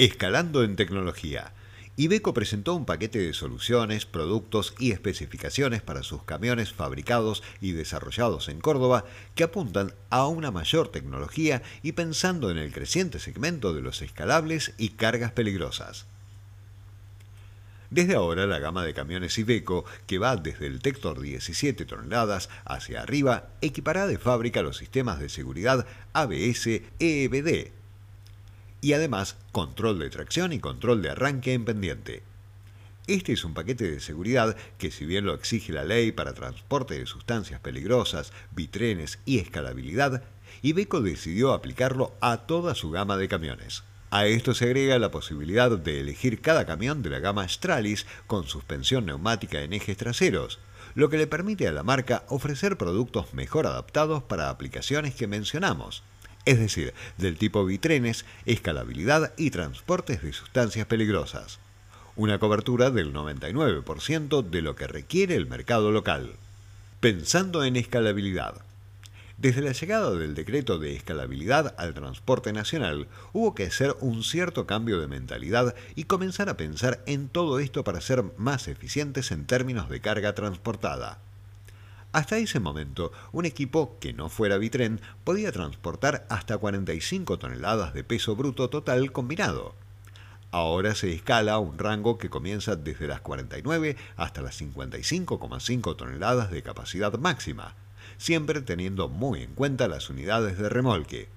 Escalando en tecnología. Ibeco presentó un paquete de soluciones, productos y especificaciones para sus camiones fabricados y desarrollados en Córdoba que apuntan a una mayor tecnología y pensando en el creciente segmento de los escalables y cargas peligrosas. Desde ahora la gama de camiones Iveco, que va desde el Tector 17 toneladas hacia arriba, equipará de fábrica los sistemas de seguridad ABS EBD y además control de tracción y control de arranque en pendiente. Este es un paquete de seguridad que si bien lo exige la ley para transporte de sustancias peligrosas, bitrenes y escalabilidad, Iveco decidió aplicarlo a toda su gama de camiones. A esto se agrega la posibilidad de elegir cada camión de la gama Stralis con suspensión neumática en ejes traseros, lo que le permite a la marca ofrecer productos mejor adaptados para aplicaciones que mencionamos, es decir, del tipo bitrenes, escalabilidad y transportes de sustancias peligrosas. Una cobertura del 99% de lo que requiere el mercado local. Pensando en escalabilidad. Desde la llegada del decreto de escalabilidad al transporte nacional, hubo que hacer un cierto cambio de mentalidad y comenzar a pensar en todo esto para ser más eficientes en términos de carga transportada. Hasta ese momento, un equipo que no fuera bitren podía transportar hasta 45 toneladas de peso bruto total combinado. Ahora se escala un rango que comienza desde las 49 hasta las 55,5 toneladas de capacidad máxima, siempre teniendo muy en cuenta las unidades de remolque.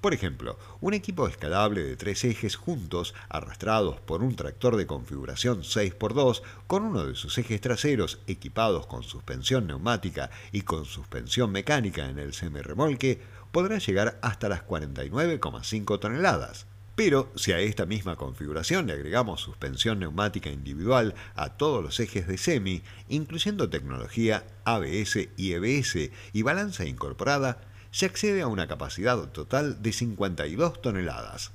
Por ejemplo, un equipo escalable de tres ejes juntos, arrastrados por un tractor de configuración 6x2, con uno de sus ejes traseros equipados con suspensión neumática y con suspensión mecánica en el semirremolque, podrá llegar hasta las 49,5 toneladas. Pero si a esta misma configuración le agregamos suspensión neumática individual a todos los ejes de semi, incluyendo tecnología ABS y EBS y balanza incorporada, se accede a una capacidad total de 52 toneladas.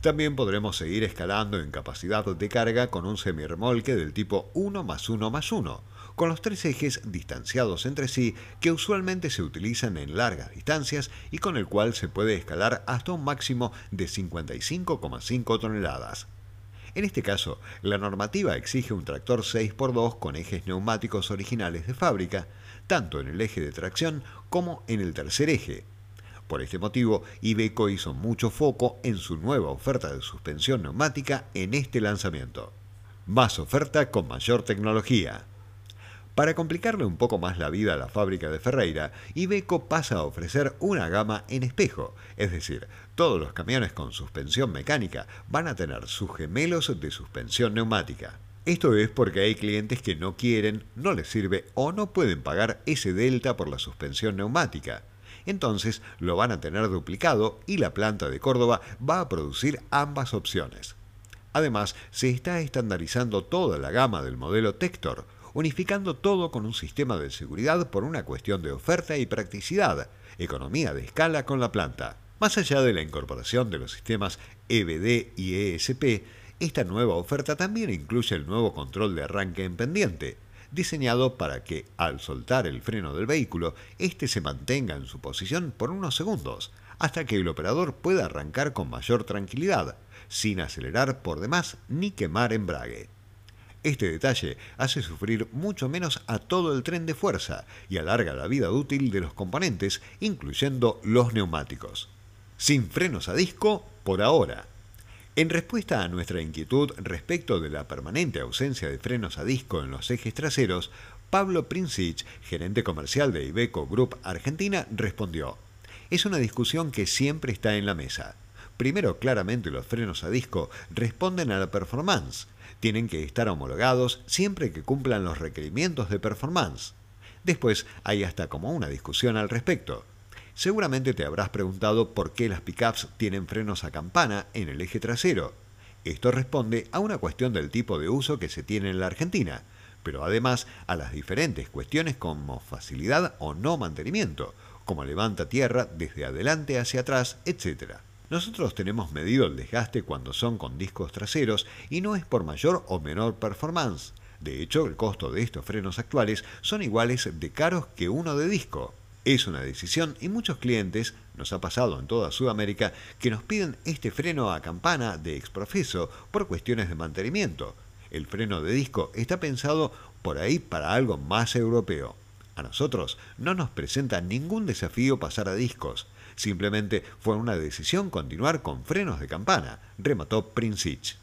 También podremos seguir escalando en capacidad de carga con un semirremolque del tipo 1 más 1 más 1, con los tres ejes distanciados entre sí que usualmente se utilizan en largas distancias y con el cual se puede escalar hasta un máximo de 55,5 toneladas. En este caso, la normativa exige un tractor 6x2 con ejes neumáticos originales de fábrica, tanto en el eje de tracción como en el tercer eje. Por este motivo, Iveco hizo mucho foco en su nueva oferta de suspensión neumática en este lanzamiento. Más oferta con mayor tecnología. Para complicarle un poco más la vida a la fábrica de Ferreira, Iveco pasa a ofrecer una gama en espejo, es decir, todos los camiones con suspensión mecánica van a tener sus gemelos de suspensión neumática. Esto es porque hay clientes que no quieren, no les sirve o no pueden pagar ese delta por la suspensión neumática. Entonces lo van a tener duplicado y la planta de Córdoba va a producir ambas opciones. Además, se está estandarizando toda la gama del modelo Tector, unificando todo con un sistema de seguridad por una cuestión de oferta y practicidad, economía de escala con la planta. Más allá de la incorporación de los sistemas EBD y ESP, esta nueva oferta también incluye el nuevo control de arranque en pendiente, diseñado para que, al soltar el freno del vehículo, éste se mantenga en su posición por unos segundos, hasta que el operador pueda arrancar con mayor tranquilidad, sin acelerar por demás ni quemar embrague. Este detalle hace sufrir mucho menos a todo el tren de fuerza y alarga la vida útil de los componentes, incluyendo los neumáticos. Sin frenos a disco por ahora. En respuesta a nuestra inquietud respecto de la permanente ausencia de frenos a disco en los ejes traseros, Pablo Princich, gerente comercial de Iveco Group Argentina, respondió, es una discusión que siempre está en la mesa. Primero, claramente los frenos a disco responden a la performance. Tienen que estar homologados siempre que cumplan los requerimientos de performance. Después hay hasta como una discusión al respecto. Seguramente te habrás preguntado por qué las pickups tienen frenos a campana en el eje trasero. Esto responde a una cuestión del tipo de uso que se tiene en la Argentina, pero además a las diferentes cuestiones como facilidad o no mantenimiento, como levanta tierra desde adelante hacia atrás, etc. Nosotros tenemos medido el desgaste cuando son con discos traseros y no es por mayor o menor performance. De hecho, el costo de estos frenos actuales son iguales de caros que uno de disco. Es una decisión y muchos clientes, nos ha pasado en toda Sudamérica, que nos piden este freno a campana de exprofeso por cuestiones de mantenimiento. El freno de disco está pensado por ahí para algo más europeo. A nosotros no nos presenta ningún desafío pasar a discos. Simplemente fue una decisión continuar con frenos de campana, remató Princich.